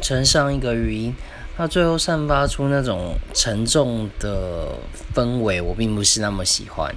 乘上一个语音，它最后散发出那种沉重的氛围，我并不是那么喜欢。